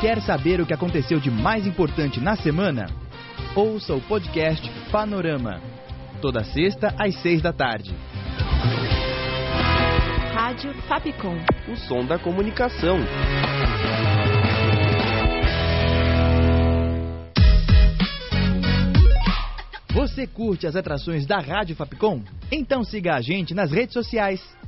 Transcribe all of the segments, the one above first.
Quer saber o que aconteceu de mais importante na semana? Ouça o podcast Panorama. Toda sexta às seis da tarde. Rádio Fapcom. O som da comunicação. Você curte as atrações da Rádio Fapcom? Então siga a gente nas redes sociais.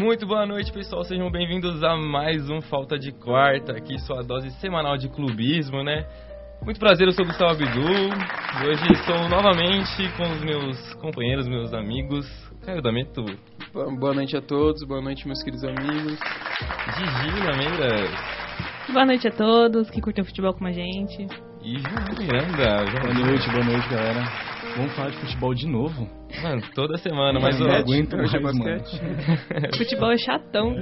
Muito boa noite, pessoal. Sejam bem-vindos a mais um Falta de Quarta, aqui sua dose semanal de clubismo, né? Muito prazer, eu sou o Gustavo Abdu e hoje estou novamente com os meus companheiros, meus amigos. Caio Dameto, Boa noite a todos, boa noite meus queridos amigos. Gigi Lameiras Boa noite a todos que curtem futebol com a gente. e João Miranda. Boa noite, boa noite, galera. Vamos falar de futebol de novo? Mano, toda semana, mas eu não aguento Hoje é basquete. Futebol é chatão.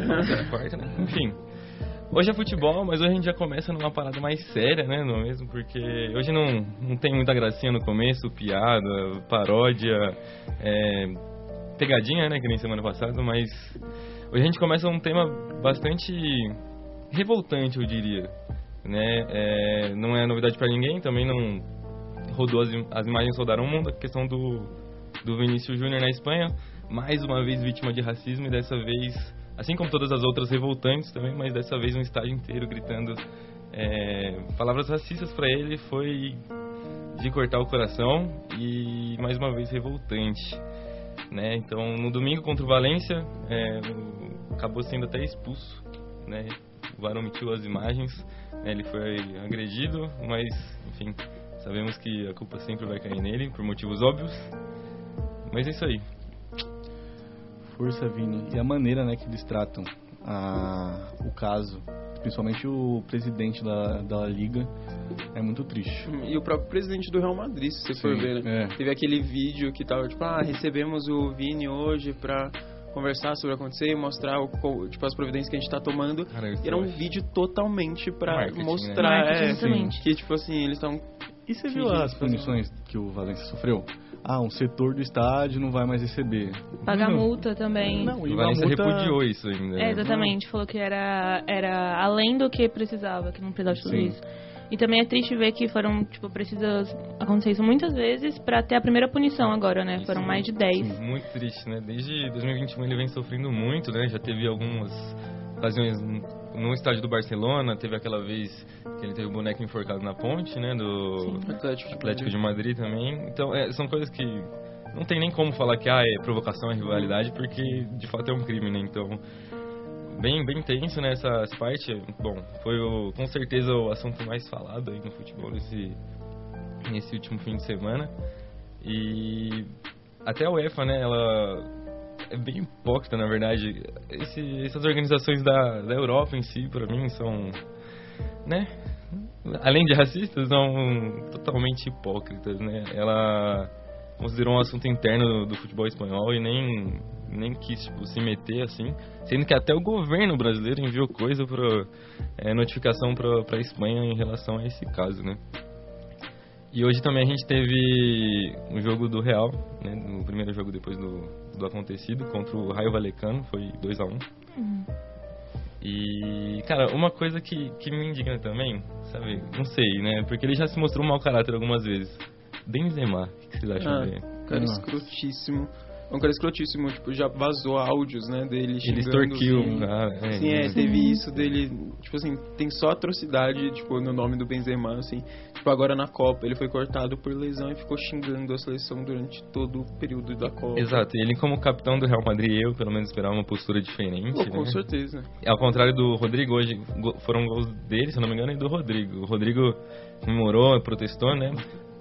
quarta, né? Enfim. Hoje é futebol, mas hoje a gente já começa numa parada mais séria, né? Não é mesmo? Porque hoje não, não tem muita gracinha no começo, piada, paródia, é, pegadinha, né? Que nem semana passada, mas hoje a gente começa um tema bastante revoltante, eu diria. Né? É, não é novidade pra ninguém, também não rodou as, as imagens rodaram o mundo, a questão do, do Vinícius Júnior na Espanha, mais uma vez vítima de racismo e dessa vez, assim como todas as outras revoltantes também, mas dessa vez um estádio inteiro gritando é, palavras racistas pra ele foi de cortar o coração e mais uma vez revoltante. Né? Então, no domingo contra o Valência, é, acabou sendo até expulso. Né? O VAR omitiu as imagens, né? ele foi agredido, mas, enfim, sabemos que a culpa sempre vai cair nele, por motivos óbvios. Mas é isso aí. Força, Vini. E a maneira né, que eles tratam a, o caso, principalmente o presidente da, da Liga, é muito triste. E o próprio presidente do Real Madrid, se você for Sim, ver, né? é. Teve aquele vídeo que tava tipo, ah, recebemos o Vini hoje pra conversar sobre o que aconteceu e mostrar o, tipo, as providências que a gente tá tomando. Cara, era um vídeo totalmente pra Marketing, né? mostrar Marketing, é, que, tipo assim, eles estão E você viu as punições que o Valência sofreu? Ah, um setor do estádio não vai mais receber. Pagar multa também. Não, e O Valência multa... repudiou isso ainda. É, né? exatamente. Falou que era, era além do que precisava, que não precisava de tudo Sim. isso. E também é triste ver que foram, tipo, precisas acontecer isso muitas vezes pra ter a primeira punição agora, né? Foram mais de 10. Muito triste, né? Desde 2021 ele vem sofrendo muito, né? Já teve algumas ocasiões no estádio do Barcelona, teve aquela vez que ele teve o boneco enforcado na ponte, né? Do Atlético de Atlético de Madrid também. Então, é, são coisas que não tem nem como falar que ah, é provocação, é rivalidade, porque de fato é um crime, né? Então, bem, bem tenso nessa essa parte. Bom, foi o, com certeza o assunto mais falado aí no futebol nesse, nesse último fim de semana. E até a UEFA, né, ela é bem hipócrita, na verdade. Esse, essas organizações da, da Europa em si, para mim, são, né, além de racistas, são totalmente hipócritas, né? Ela considerou um assunto interno do, futebol espanhol e nem nem quis tipo, se meter assim, sendo que até o governo brasileiro enviou coisa para é, notificação para a Espanha em relação a esse caso, né? E hoje também a gente teve um jogo do Real, né, no primeiro jogo depois do, do acontecido, contra o Raio Valecano, foi 2 a 1 E, cara, uma coisa que, que me indigna também, sabe, não sei, né, porque ele já se mostrou um mau caráter algumas vezes. Benzema, o que que vocês acham Ah, dele? cara Nossa. escrotíssimo. É um cara escrotíssimo, tipo, já vazou áudios, né, dele Ele xingando extorquiu um cara. É, Sim, é, teve isso dele, tipo assim, tem só atrocidade, tipo, no nome do Benzema, assim. Tipo, agora na Copa, ele foi cortado por lesão e ficou xingando a seleção durante todo o período da Copa. Exato, e ele como capitão do Real Madrid, eu pelo menos esperava uma postura diferente, Pô, com né? certeza. Ao contrário do Rodrigo, hoje foram gols dele, se eu não me engano, e do Rodrigo. O Rodrigo comemorou, protestou, né?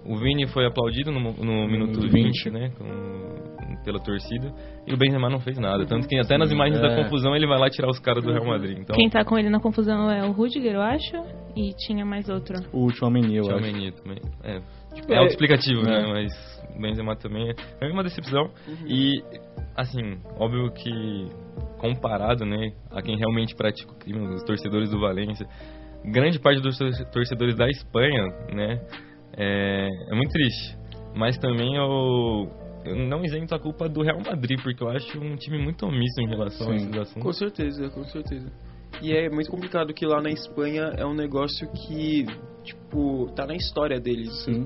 O Vini foi aplaudido no, no minuto 20, 20, né? Com, pela torcida. E o Benzema não fez nada. Tanto que até nas imagens da É. confusão ele vai lá tirar os caras do Real Madrid. Então, Quem tá com ele na confusão é o Rudiger, eu acho. E tinha mais outro. O Tchouameni, eu Tchau, acho. Também. É, Tipo, é é- autoexplicativo, né? É. Mas o Benzema também é, é uma decepção. E, assim, óbvio que comparado, né, a quem realmente pratica o crime, os torcedores do Valência, grande parte dos tor- torcedores da Espanha, né, é, é muito triste. Mas também eu, eu não isento a culpa do Real Madrid, porque eu acho um time muito omisso em relação a Sim. esses Com assuntos. certeza, com certeza. E é muito complicado que lá na Espanha é um negócio que, tipo, tá na história deles. Sim.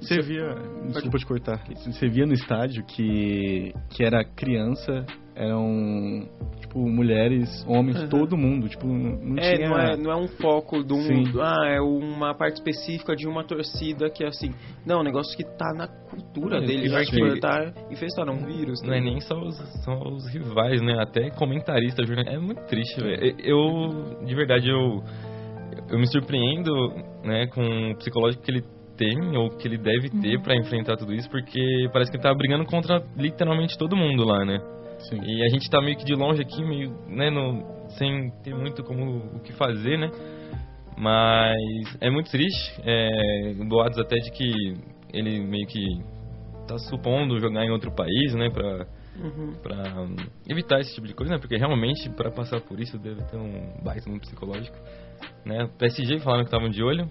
Você via, desculpa te cortar, você via no estádio que, que era criança, eram, tipo, mulheres, homens, Uhum. todo mundo, tipo, não É, tinha... não é, não é um foco de um. Sim. Ah, é uma parte específica de uma torcida que é assim. Não, é um negócio que tá na cultura É, deles. e Né? vai Tipo, que- tá infestado, é um vírus. Não é tá? nem só os, são os rivais, né? Até comentarista, jornalista. É muito triste, velho. Eu, de verdade, eu, eu me surpreendo, né, com o psicológico que ele tem, ou que ele deve ter pra enfrentar tudo isso, porque parece que ele tá brigando contra literalmente todo mundo lá, né? Sim. E a gente tá meio que de longe aqui, meio, né, no, sem ter muito como o que fazer, né? Mas é muito triste, é, boatos até de que ele meio que tá supondo jogar em outro país, né, pra, Uhum. pra hum, evitar esse tipo de coisa, né? Porque realmente, pra passar por isso, deve ter um baita no psicológico, né? PSG falaram que estavam de olho,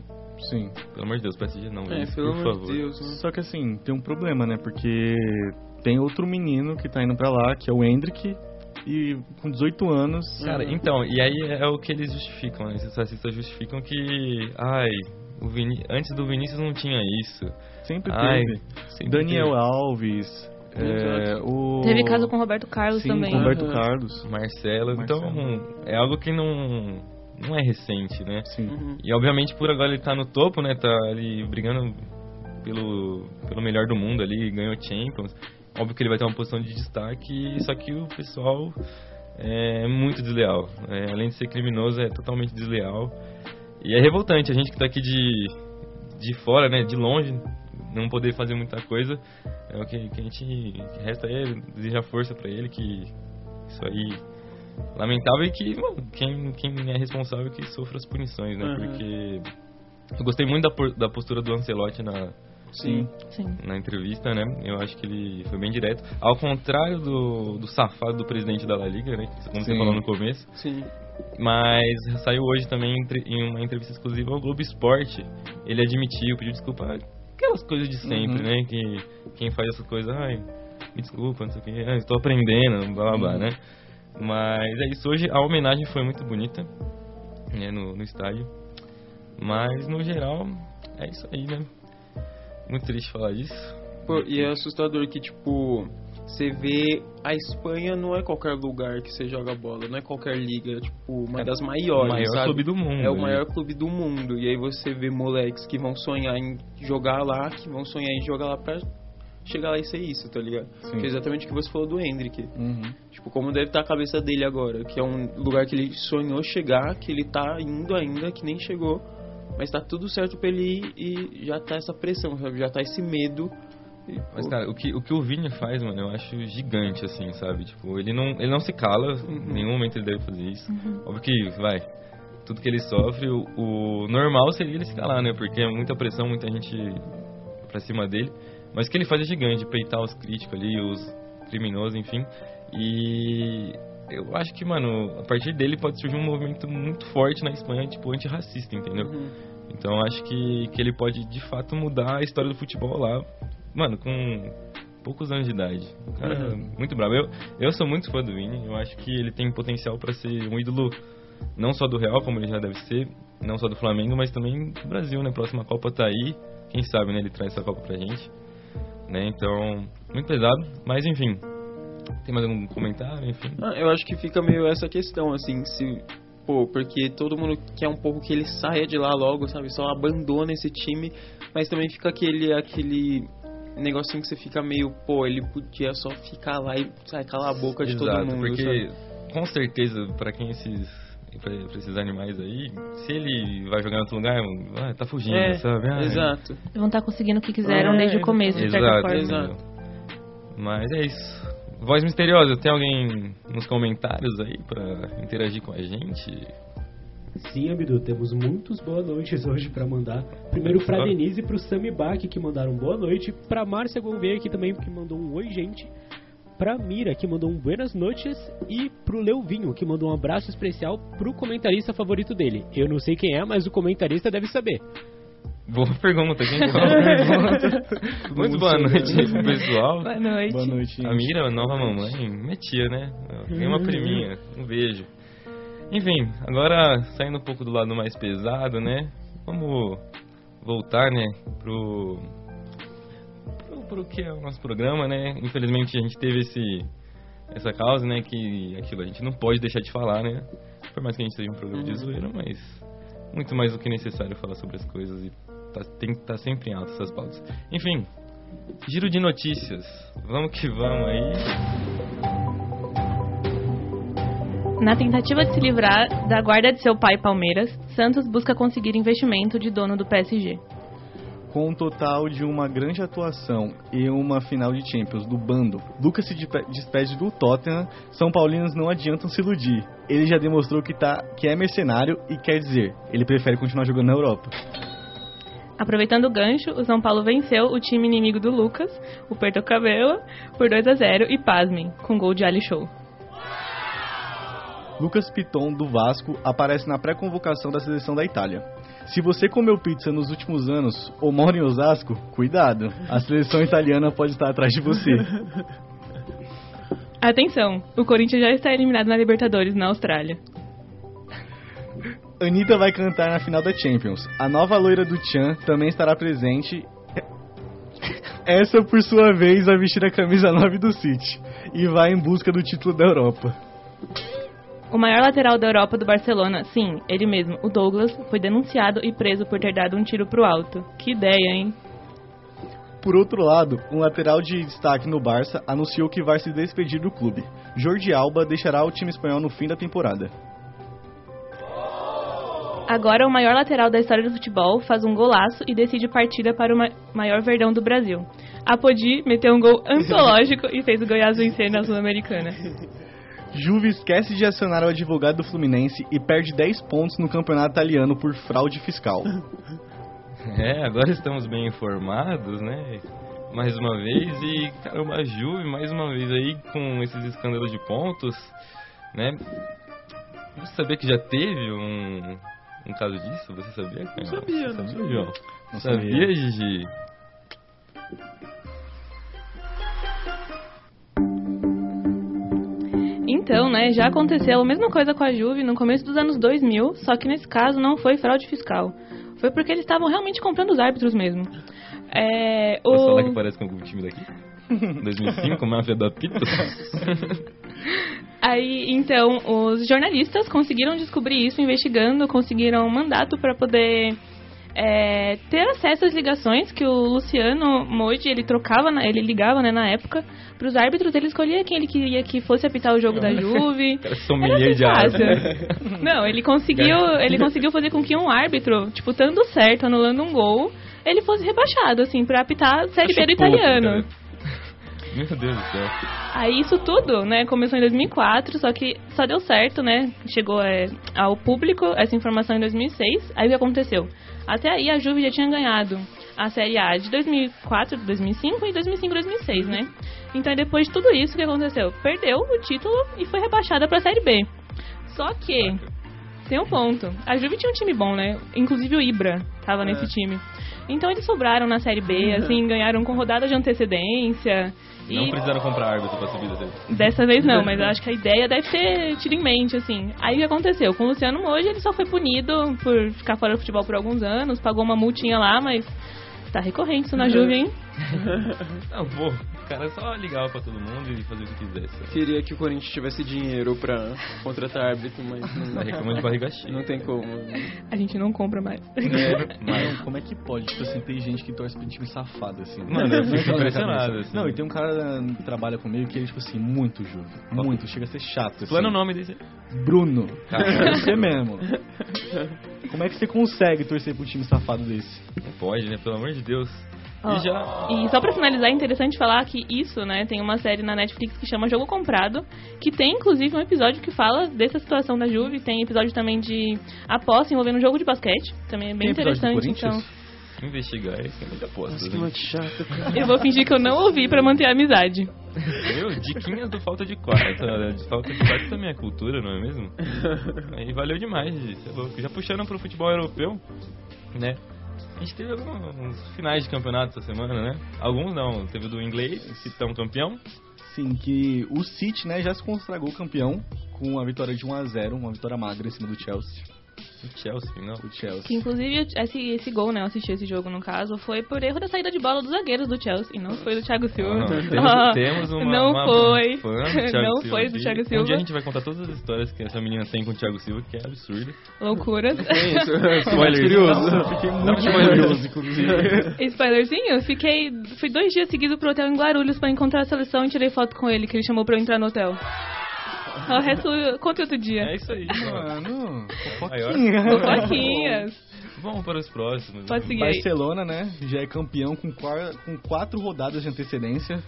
Sim. pelo amor de Deus, PSG não, É, isso, pelo por amor favor. de Deus. Né? Só que assim, tem um problema, né? Porque tem outro menino que tá indo pra lá, que é o Hendrick, e com 18 anos. Cara, Uhum. então, e aí é o que eles justificam, né? Esses racistas justificam que, ai, o Vini... antes do Vinícius não tinha isso. Sempre Ai, teve. sempre Daniel teve. Alves. é, o... Teve caso com o Roberto Carlos Sim, também. com Roberto Uhum. Carlos. Marcelo, então é algo que não, não é recente, né? Sim. Uhum. E obviamente por agora ele tá no topo, né? Tá ali brigando pelo, pelo melhor do mundo ali, ganhou Champions. Óbvio que ele vai ter uma posição de destaque, só que o pessoal é muito desleal. É, além de ser criminoso, é totalmente desleal. E é revoltante a gente que tá aqui de, de fora, né? De longe, não poder fazer muita coisa. É o que, que a gente que resta é desejar força pra ele, que isso aí lamentável e que mano, quem, quem é responsável que sofra as punições, né? Uhum. Porque eu gostei muito da, da postura do Ancelotti na, Sim. Sim. na entrevista, né? Eu acho que ele foi bem direto. Ao contrário do, do safado do presidente da La Liga, né? Como você Sim. falou no começo. Sim. Mas saiu hoje também em uma entrevista exclusiva ao Globo Esporte. Ele admitiu, pediu desculpa. Aquelas coisas de sempre, Uhum. né? Que quem faz essas coisas, ai, me desculpa, não sei o que, ai, estou aprendendo, blá blá blá, Uhum. né? Mas é isso, hoje a homenagem foi muito bonita, né, no, no estádio. Mas no geral, é isso aí, né? Muito triste falar disso. Pô, e é assustador que, tipo, você vê a Espanha não é qualquer lugar que você joga bola, não é qualquer liga, é tipo uma É das o maiores, maior sabe? clube do mundo. É o né? maior clube do mundo. E aí você vê moleques que vão sonhar em jogar lá, que vão sonhar em jogar lá pra chegar lá e ser isso, tá ligado? Sim. Que é exatamente o que você falou do Hendrick. Uhum. Tipo, como deve estar a cabeça dele agora, que é um lugar que ele sonhou chegar, que ele tá indo ainda, que nem chegou, mas tá tudo certo pra ele ir e já tá essa pressão, sabe? Já tá esse medo. E, Mas, cara, o que, o que o Vini faz, mano, eu acho gigante, assim, sabe? Tipo, ele não, ele não se cala, em nenhum momento ele deve fazer isso. Óbvio que, vai, tudo que ele sofre, o, o normal seria ele se calar, né? Porque é muita pressão, muita gente pra cima dele. Mas o que ele faz é gigante, peitar os críticos ali, os criminosos, enfim. E eu acho que, mano, a partir dele pode surgir um movimento muito forte na Espanha, tipo, antirracista, entendeu? uhum. Então acho que, que ele pode de fato mudar a história do futebol lá, mano, com poucos anos de idade. O cara é Uhum. muito bravo. Eu, eu sou muito fã do Vini, eu acho que ele tem potencial para ser um ídolo não só do Real, como ele já deve ser, não só do Flamengo, mas também do Brasil, né? Próxima Copa tá aí, quem sabe, né? Ele traz essa Copa pra gente, né? Então, muito pesado, mas enfim, Tem mais algum comentário, enfim? Ah, eu acho que fica meio essa questão, assim, se. Pô, porque todo mundo quer um pouco que ele saia de lá logo, sabe? Só abandona esse time, mas também fica aquele, aquele negocinho que você fica meio, pô, ele podia só ficar lá e sai calar a boca de Exato, todo mundo, porque sabe? com certeza, pra quem esses pra, pra esses animais aí, se ele vai jogar em outro lugar, ah, tá fugindo, É, sabe? Ah, exato. Vão estar conseguindo o que quiseram É, desde o começo, de certa Exato, forma. exato. Mas é isso. Voz misteriosa, tem alguém nos comentários aí pra interagir com a gente? Sim, Abdu, temos muitos boa noites hoje pra mandar. Primeiro pra Só. Denise e pro Sami Bach, que mandaram boa noite. Pra Márcia Gouveia, que também que mandou um oi, gente. Pra Mira, que mandou um buenas noites. E pro Leuvinho, que mandou um abraço especial pro comentarista favorito dele. Eu não sei quem é, mas o comentarista deve saber. Boa pergunta, quem que fala a pergunta? Muito boa noite aí pro pessoal. Boa noite. Boa noite, A gente. Mira, nova mamãe, minha tia, né? Tem uma priminha, um beijo. Enfim, agora saindo um pouco do lado mais pesado, né? Vamos voltar, né, pro, pro, que é o nosso programa, né? Infelizmente a gente teve esse essa causa, né, que aquilo a gente não pode deixar de falar, né? Por mais que a gente seja um programa de zoeira, mas muito mais do que necessário falar sobre as coisas e tá, tem que estar sempre em alta essas pautas. Enfim, giro de notícias. Vamos que vamos aí. Na tentativa de se livrar da guarda de seu pai Palmeiras, Santos busca conseguir investimento de dono do PSG. Com um total de uma grande atuação e uma final de Champions do bando, Lucas se despe- despede do Tottenham. São Paulinos não adiantam se iludir. Ele já demonstrou que, tá, que é mercenário e quer dizer, ele prefere continuar jogando na Europa. Aproveitando o gancho, o São Paulo venceu o time inimigo do Lucas, o Porto Cabelo, por 2 a 0 e pasmem, com gol de Ali Show. Lucas Piton, do Vasco, aparece na pré-convocação da seleção da Itália. Se você comeu pizza nos últimos anos ou mora em Osasco, cuidado, a seleção italiana pode estar atrás de você. Atenção, o Corinthians já está eliminado na Libertadores na Austrália. Anitta vai cantar na final da Champions. A nova loira do Chan também estará presente. Essa, por sua vez, vai vestir a camisa 9 do City e vai em busca do título da Europa. O maior lateral da Europa do Barcelona, sim, ele mesmo, o Douglas, foi denunciado e preso por ter dado um tiro pro alto. Que ideia, hein? Por outro lado, um lateral de destaque no Barça anunciou que vai se despedir do clube. Jordi Alba deixará o time espanhol no fim da temporada. Agora, o maior lateral da história do futebol faz um golaço e decide partida para o ma- maior verdão do Brasil. Apodi meteu um gol antológico e fez o Goiás vencer na Sul-Americana. Juve esquece de acionar o advogado do Fluminense e perde 10 pontos no campeonato italiano por fraude fiscal. É, agora estamos bem informados, né? Mais uma vez e caramba, a Juve mais uma vez aí com esses escândalos de pontos, né? Você sabia que já teve um, um caso disso? Você sabia? Não sabia, Você não sabia, sabia. João? Não sabia, sabia. Gigi? Então, né, já aconteceu a mesma coisa com a Juve no começo dos anos 2000, só que nesse caso não foi fraude fiscal. Foi porque eles estavam realmente comprando os árbitros mesmo. É, Posso falar que o... parece com algum time daqui? 2005, Máfia da Pita? Aí, então, os jornalistas conseguiram descobrir isso investigando, conseguiram um mandato para poder é, ter acesso às ligações que o Luciano Moide, ele trocava, na- ele ligava, né, na época, para os árbitros, ele escolhia quem ele queria que fosse apitar o jogo da Juve. Sommelier de fácil. Não, ele conseguiu, ele conseguiu fazer com que um árbitro, tipo, estando certo, anulando um gol, ele fosse rebaixado, assim, pra apitar a Série B do Acho pouco, italiano. cara. Meu Deus do céu. Aí isso tudo, né, começou em 2004, só que só deu certo, né? Chegou é, ao público essa informação em 2006. Aí o que aconteceu? Até aí a Juve já tinha ganhado a Série A de 2004, 2005 e 2005, 2006, né? Então depois de tudo isso o que aconteceu? Perdeu o título e foi rebaixada pra Série B. Só que tem um ponto. A Juve tinha um time bom, né? Inclusive o Ibra tava nesse time. Então eles sobraram na Série B, assim, ganharam com rodada de antecedência. Não e precisaram comprar árbitro pra subir dele. Dessa vez não, mas eu acho que a ideia deve ter tido em mente, assim. Aí o que aconteceu? Com o Luciano Moji, ele só foi punido por ficar fora do futebol por alguns anos, pagou uma multinha lá, mas Tá recorrente isso na Juve, hein? Não, pô, o cara só ligava pra todo mundo e fazer o que quisesse. Queria que o Corinthians tivesse dinheiro pra contratar árbitro, mas não, Tá reclamando de barriga cheia. não tem como. A gente não compra mais. É, mas como é que pode? Tipo assim, tem gente que torce pra time safado, assim. Mano, eu fico impressionado, cabeça. assim. Não, e tem um cara que trabalha comigo que ele, tipo assim, muito juro. Muito, chega a ser chato, assim. Plano o nome desse. Bruno. Cara. Você mesmo. Como é que você consegue torcer pro time safado desse? Não pode, né? Pelo amor de Deus. Ó, E já. E só pra finalizar, é interessante falar que isso, né, tem uma série na Netflix que chama Jogo Comprado, que tem inclusive um episódio que fala dessa situação da Juve, tem episódio também de aposta envolvendo um jogo de basquete, também é bem Tem interessante, então? Investigar é muito aposta. Nossa, que muito chato, cara. eu vou fingir que eu não ouvi pra manter a amizade. Viu? Diquinhas do falta de quarto. De falta de quarto também é cultura, não é mesmo? Aí valeu demais, isso é louco. Já puxando pro futebol europeu, né? A gente teve alguns finais de campeonato essa semana, né? Alguns não. Teve o do inglês, que estão campeão. Sim, que o City, né, já se consagrou campeão com a vitória de 1 a 0 uma vitória magra em cima do Chelsea. O Chelsea, não. O Chelsea. Que inclusive esse, esse gol, né, eu assisti esse jogo no caso, foi por erro da saída de bola dos zagueiros do Chelsea, e não foi do Thiago Silva. Não, não. Temos, Ah, temos uma, não uma foi. fã do Thiago não Silva foi do aqui. Thiago Um Silva. dia a gente vai contar todas as histórias que essa menina tem com o Thiago Silva, que é absurdo. Loucuras. É isso. Spoiler. curioso. Eu fiquei muito curioso, inclusive. Spoilerzinho, eu fiquei. Fui dois dias seguidos pro hotel em Guarulhos pra encontrar a seleção e tirei foto com ele, que ele chamou pra eu entrar no hotel. O resto, conta outro dia. É isso aí, mano. Mano, Maior. fofoquinha. Fofoquinhas. Vamos para os próximos. Pode seguir aí. Barcelona, né, já é campeão com, qua- com quatro rodadas de antecedência.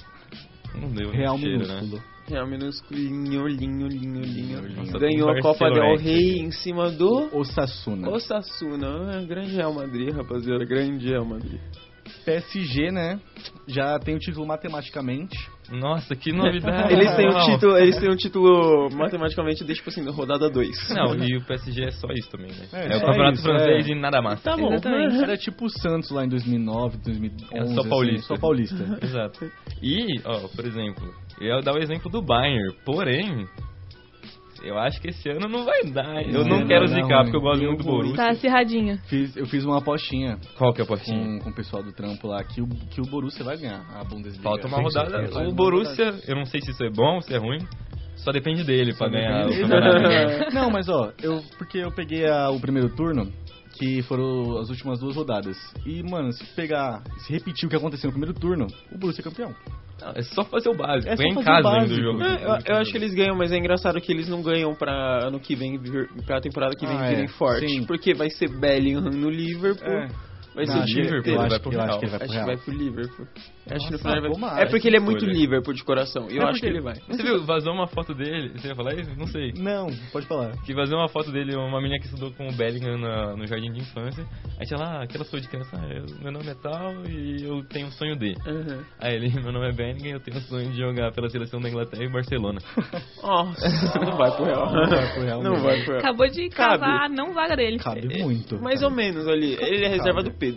Não deu Real cheiro, minúsculo. né? Real minúsculinho, linho, linho, linho. Nossa, Ganhou a Copa del Rey em cima do Osasuna. Osasuna. Ah, grande Real Madrid, rapaziada. Grande Real Madrid. PSG, né, já tem o título matematicamente. Nossa, que novidade. Eles têm um título, eles têm um título matematicamente desde, tipo assim, da rodada 2. Não, e o PSG é só isso também, né? É, É, o só campeonato isso, francês é. e nada mais. Tá bom. Exatamente. Era tipo o Santos lá em 2009, 2011. É só assim, paulista. só paulista. Exato. E, ó, por exemplo, eu ia dar o exemplo do Bayern, porém, eu acho que esse ano não vai dar. Eu não, Não, quero não, zicar, não, porque eu gosto muito do Borussia. Tá acirradinha. Fiz, eu fiz uma apostinha Qual que é a apostinha? com, com o pessoal do trampo lá que o, que o Borussia vai ganhar a Bundesliga. Falta uma rodada. certeza. O Borussia, eu não sei se isso é bom ou se é ruim, só depende dele pra ganhar o campeonato. Não, mas ó, eu porque eu peguei a- o primeiro turno, que foram as últimas duas rodadas. E, mano, se pegar, se repetir o que aconteceu no primeiro turno, o Borussia é campeão. Não, é só fazer o básico. É só Ganha em fazer casa o ainda o básico. jogo. É, eu, eu acho que eles ganham, mas é engraçado que eles não ganham pra ano que vem, vir- pra temporada que vem Ah, virem é, forte. sim. Porque vai ser Bellingham no Liverpool, É. vai Não, ser o acho time que- inteiro. eu vai acho pro eu acho Real. que ele vai pro Acho que Real. vai pro Liverpool. acho que no Nossa, final ele vai... tomara, É porque ele é muito escolha. Liverpool de coração. E eu É acho que ele vai. Você viu, vazou uma foto dele, você ia falar isso? Não sei. Não, pode falar. Que vazou uma foto dele, uma menina que estudou com o Bellingham na- no jardim de infância. Aí tinha lá, aquela coisas de criança, ah, eu- meu nome é tal e eu tenho um sonho de. Uhum. Aí ele, meu nome é Bellingham e eu tenho o sonho de jogar pela seleção da Inglaterra e Barcelona. Nossa, não vai pro Real. Não vai pro Real Não vai pro Real. Acabou de Cabe. cavar a não vaga dele. Cabe muito. Mais ou menos ali. Ele é reserva Cabe. do Pedro.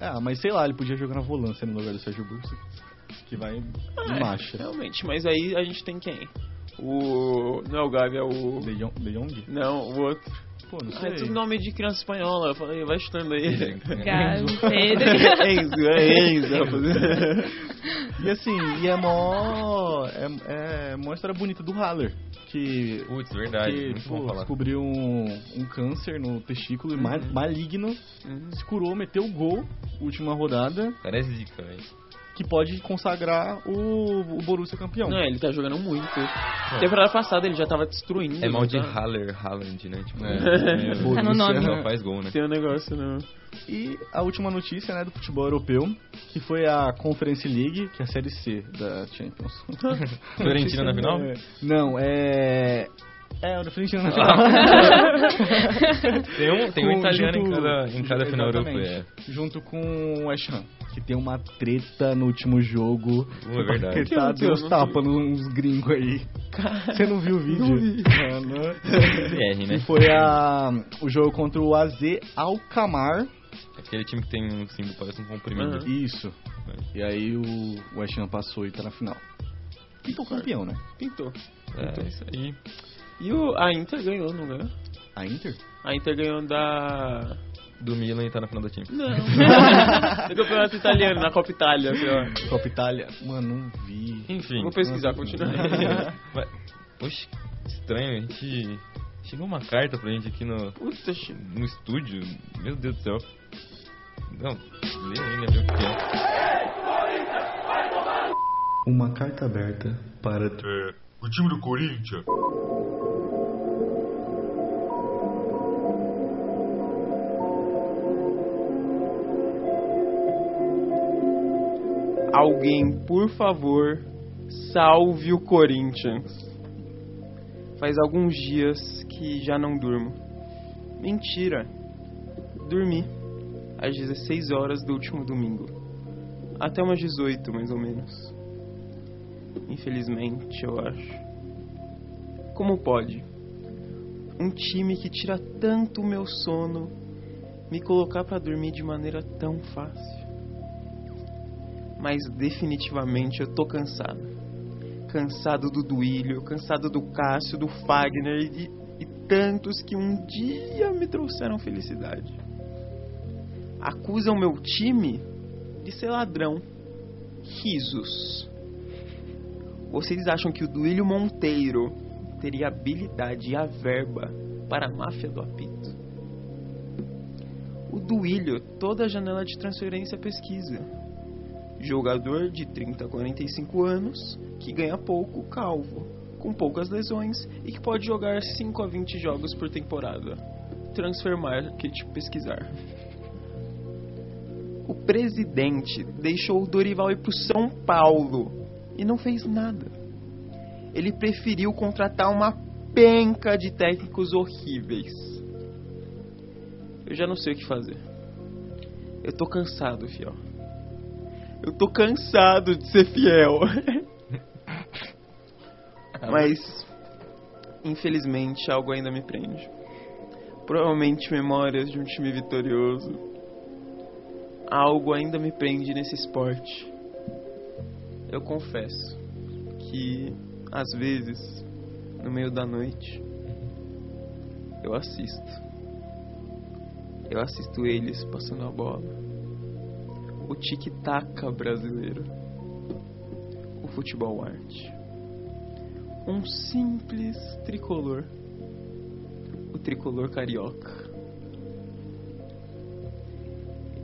Ah, mas sei lá, ele podia jogar na volância no lugar do Sérgio Bursa. Que vai de marcha. Realmente, mas aí a gente tem quem? O. Não é o Gavi, é o. De Jong? Não, o outro. Pô, não sei. é tudo nome de criança espanhola. Eu falei, vai chutando aí. Pedro. Enzo, é Enzo, rapaziada. E assim, e é mó. É, é mó história bonita do Haller. Que. Putz, verdade, que, muito pô, bom falar. descobriu um, um câncer no testículo Uhum. maligno, Uhum. se curou, meteu o gol, última rodada, cara é zica, velho. Que pode consagrar o, o Borussia campeão. Não, ele tá jogando muito. Temporada passada ele já tava destruindo. É mal de tá? Haller, Haaland, né? Tipo, É. meio- Tá no nome. Só faz gol, né? Tem um negócio, não. E a última notícia, né, do futebol europeu, que foi a Conference League, que é a série C da Champions. Fiorentina na final? É, não, é. É, o na Ah. final. Tem um, tem um Com- italiano em junto- cada, em cada final exatamente, europeia. Junto com o West Ham, que tem uma treta no último jogo. Uh, é verdade. Que tá Que Deus eu não tapa nos gringos aí. Você não viu o vídeo? Mano. BR, né? E foi a, o jogo contra o AZ Alkmaar. Aquele time que tem um símbolo, parece um comprimido. Aham. Isso. E aí o West Ham passou e tá na final. E tô campeão, né? Pintou. É, isso aí. E o, a Inter ganhou, não ganhou? A Inter? A Inter ganhou da. do Milan e tá na final da Champions. Não. no campeonato italiano, na Copa Itália, lá. Copa Itália. Mano, não vi. Enfim. Vou pesquisar, continua. Mas, Oxe, estranho, a gente. Chegou uma carta pra gente aqui no, Puta, no estúdio. Meu Deus do céu. Não, lê ainda, viu o que é. Uma carta aberta para... É, o time do Corinthians. Alguém, por favor, salve o Corinthians. Faz alguns dias que já não durmo. Mentira. Dormi às 16 horas do último domingo. Até umas 18, mais ou menos. Infelizmente, eu acho. Como pode? Um time que tira tanto o meu sono me colocar pra dormir de maneira tão fácil mas definitivamente eu tô cansado. Cansado do Duílio, cansado do Cássio, do Fagner e, e tantos que um dia me trouxeram felicidade. Acusam meu time de ser ladrão. Risos. Vocês acham que o Duílio Monteiro teria habilidade e a verba para a máfia do apito? O Duílio, toda a janela de transferência pesquisa jogador de 30 a 45 anos que ganha pouco, calvo, com poucas lesões e que pode jogar 5 a 20 jogos por temporada. Transfer Market pesquisar. O presidente deixou o Dorival ir pro São Paulo e não fez nada. Ele preferiu contratar uma penca de técnicos horríveis. Eu já não sei o que fazer. Eu tô cansado, fiel. Eu tô cansado de ser fiel. Mas, infelizmente, algo ainda me prende. Provavelmente memórias de um time vitorioso. Algo ainda me prende nesse esporte. Eu confesso que, às vezes, no meio da noite, eu assisto. Eu assisto eles passando a bola o tic-tac brasileiro, o futebol arte. Um simples tricolor, o tricolor carioca.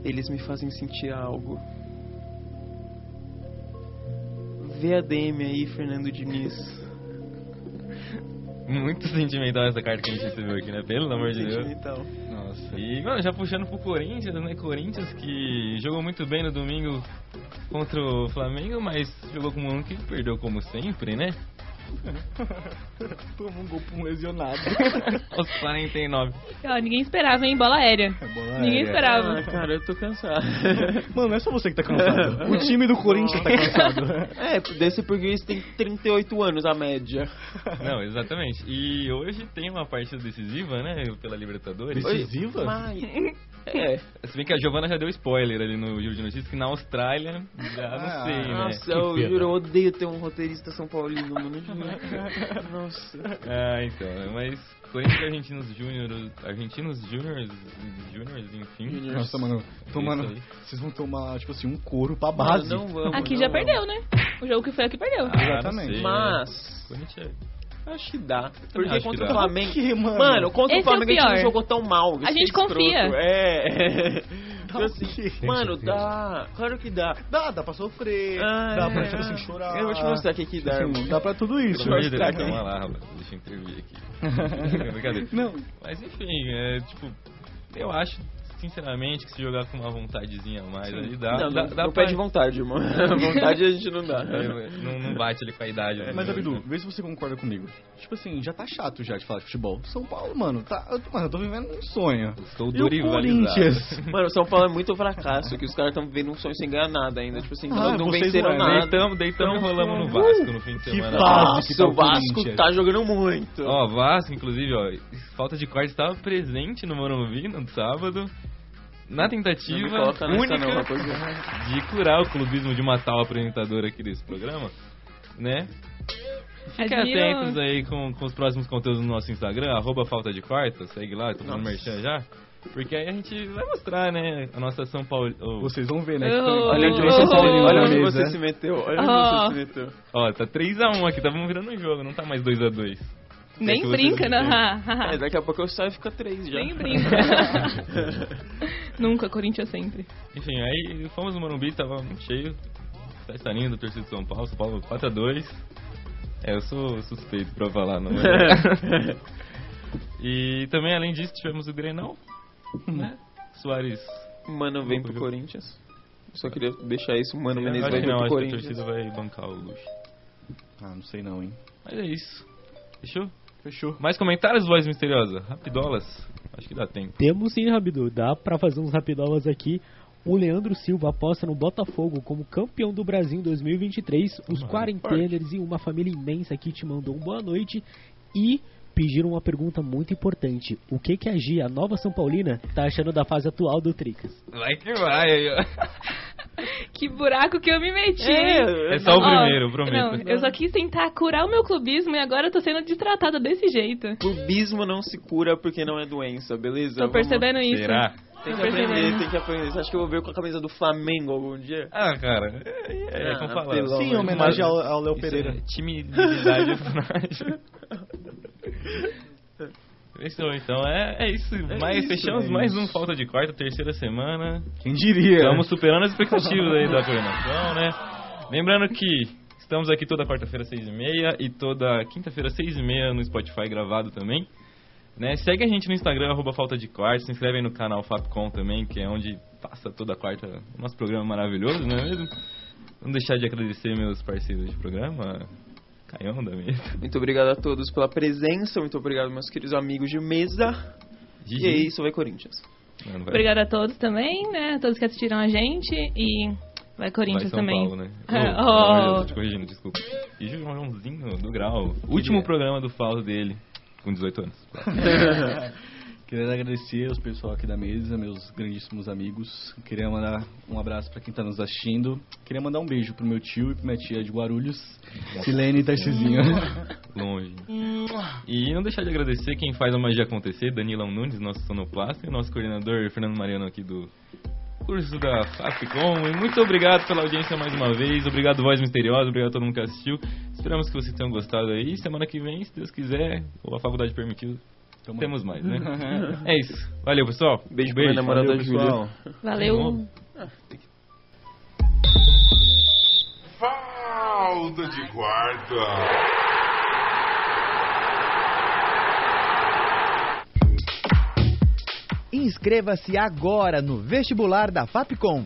Eles me fazem sentir algo. Vê a DM aí, Fernando Diniz. Muito sentimental essa carta que a gente recebeu aqui, né? Pelo amor de Deus. Sentimental. E, mano, já puxando pro Corinthians, né? Corinthians que jogou muito bem no domingo contra o Flamengo, mas jogou como um que perdeu como sempre, né? Tomou um gol pra um lesionado. Aos 49. Ó, ninguém esperava, hein? Bola aérea. bola ninguém aérea. esperava. Ah, cara, eu tô cansado. Mano, não é só você que tá cansado. O time do Corinthians tá cansado. é, desse português tem 38 anos a média. Não, exatamente. E hoje tem uma partida decisiva, né? Pela Libertadores. Decisiva? Mas, é. Se bem que a Giovana já deu spoiler ali no Giro de Notícias que na Austrália já não Ah, sei, né? Nossa, eu pena. juro, eu odeio ter um roteirista São Paulino, mano. Nossa. Ah, então, mas Corinthians e Argentinos Júnior, Argentinos Júniors, Júniors, enfim. Júnior. Nossa, mano, tomando. Vocês vão tomar, tipo assim, um couro pra base. Não vamos. Aqui não já vamos. perdeu, né? O jogo que foi aqui perdeu. Ah, Exatamente. não sei, Mas, né? Corinthians acho que dá. Porque acho contra o. Flamengo. Que, mano? Mano, contra Esse o Flamengo é o a gente não jogou tão mal. A gente escroto. confia. É. Então, assim, mano, dá. Claro que dá. Dá, dá pra sofrer. Ah, dá pra, é. tipo assim, chorar. Eu vou te mostrar o que que dá, Assim, irmão. Dá pra tudo isso. Pelo amor de Deus, mostrar aqui. calma lá, rapaz. Deixa eu intervir aqui. Brincadeira. Não, Mas enfim, é tipo, eu acho, sinceramente, que se jogar com uma vontadezinha a mais ali, dá, Não, dá, não, dá não pra... pede vontade, irmão. vontade a gente não dá. É, não, não bate ali com a idade. né? Mas, Abidu, vê se você concorda comigo. Tipo assim, já tá chato já de falar de futebol. São Paulo, mano, tá. Mano, eu tô vivendo um sonho. Estou E o durivalizado. Corinthians? Mano, o São Paulo é muito fracasso, que os caras estão vivendo um sonho sem ganhar nada ainda. Tipo assim, Ah, não, venceram não é, nada. Deitamos, deitamos rolamos no uh, Vasco no fim de semana. que Nossa, o Vasco tá jogando muito. Ó, Vasco, inclusive, ó, falta de corte estava presente no Morumbi no sábado, na tentativa única não, de curar o clubismo de uma tal apresentadora aqui desse programa, né? Fiquem Admiro- atentos aí com, com os próximos conteúdos no nosso Instagram, arroba falta de quarta, segue lá, tô falando merchan já. Porque aí a gente vai mostrar, né, a nossa São Paulo... o- Vocês vão ver, né? Oh. Olha onde você, Paulinos olha onde você se meteu. Olha Oh. onde você se meteu. Ó, tá 3x1 aqui, tá virando um jogo, não tá mais 2x2. Nem brinca, não. É, daqui a pouco eu saio e fica três já. Nem brinca. Nunca, Corinthians sempre. Enfim, aí fomos no Morumbi, tava muito cheio. Festa linda, torcida de São Paulo, São Paulo 4x2. É, eu sou suspeito pra falar, não é? e também, além disso, tivemos o Grenal, né? Soares... Mano vem pro Corinthians. Só queria deixar isso, o Mano Menezes vai vir pro acho que a Corinthians. torcida vai bancar o luxo. Ah, não sei não, hein. Mas é isso. Fechou? Fechou. Mais comentários, voz misteriosa? Rapidolas? Acho que dá tempo. Temos sim, Rabidu. Dá pra fazer uns rapidolas aqui. O Leandro Silva aposta no Botafogo como campeão do Brasil em 2023. Os quarenteners e uma família imensa aqui te mandou um boa noite e pediram uma pergunta muito importante. O que que a Gia, a nova São Paulina, tá achando da fase atual do Tricas? Vai que vai aí, ó. Que buraco que eu me meti. É, É só o primeiro, prometo. Não, eu só quis tentar curar o meu clubismo e agora eu tô sendo destratada desse jeito. Clubismo não se cura porque não é doença, beleza? Tô Vamos- percebendo isso. Será? Tem que aprender, tem que aprender. Você acha que eu vou ver com a camisa do Flamengo algum dia? Ah, é, é, é Ah, como falar. pelo Sim, de homenagem ao, ao Léo Isso Pereira. É timidez é frágil. Fechou, então é, é isso. mais, isso, fechamos é mais isso. um Falta de Quarta, terceira semana. Quem diria? Estamos superando as expectativas aí da coordenação, né? Lembrando que estamos aqui toda quarta-feira, seis e meia, e toda quinta-feira, seis e meia, no Spotify gravado também. Né? Segue a gente no Instagram, arroba Falta de Quarta, se inscreve aí no canal Fapcom também, que é onde passa toda quarta o nosso programa maravilhoso, não é mesmo? Não deixar de agradecer meus parceiros de programa, Da mesa. Muito obrigado a todos pela presença, muito obrigado meus queridos amigos de mesa. Gigi. E é isso, vai Corinthians. Mano, vai- Obrigada a todos também, né? A todos que assistiram a gente e vai vai Corinthians São também. Paulo, né? Oh. Oh, não, eu tô te corrigindo, desculpa. E Joãozinho do Grau. Último programa do Falso dele, com 18 anos. Queria agradecer os pessoal aqui da mesa, meus grandíssimos amigos. Queria mandar um abraço pra quem tá nos assistindo. Queria mandar um beijo pro meu tio e pra minha tia de Guarulhos, Silene e Tarcisinho. longe. E não deixar de agradecer quem faz a magia acontecer, Danilão Nunes, nosso sonoplasta, e nosso coordenador Fernando Mariano aqui do curso da Fapcom. E muito obrigado pela audiência mais uma vez. Obrigado, Voz Misteriosa. Obrigado a todo mundo que assistiu. Esperamos que vocês tenham gostado aí. Semana que vem, se Deus quiser, ou a faculdade permitir, Tamo- temos mais, né? é isso. Valeu, pessoal. Beijo, pra minha namorada Valeu, Júlia. Valeu. Falta de quarta. Inscreva-se agora no vestibular da Fapcom.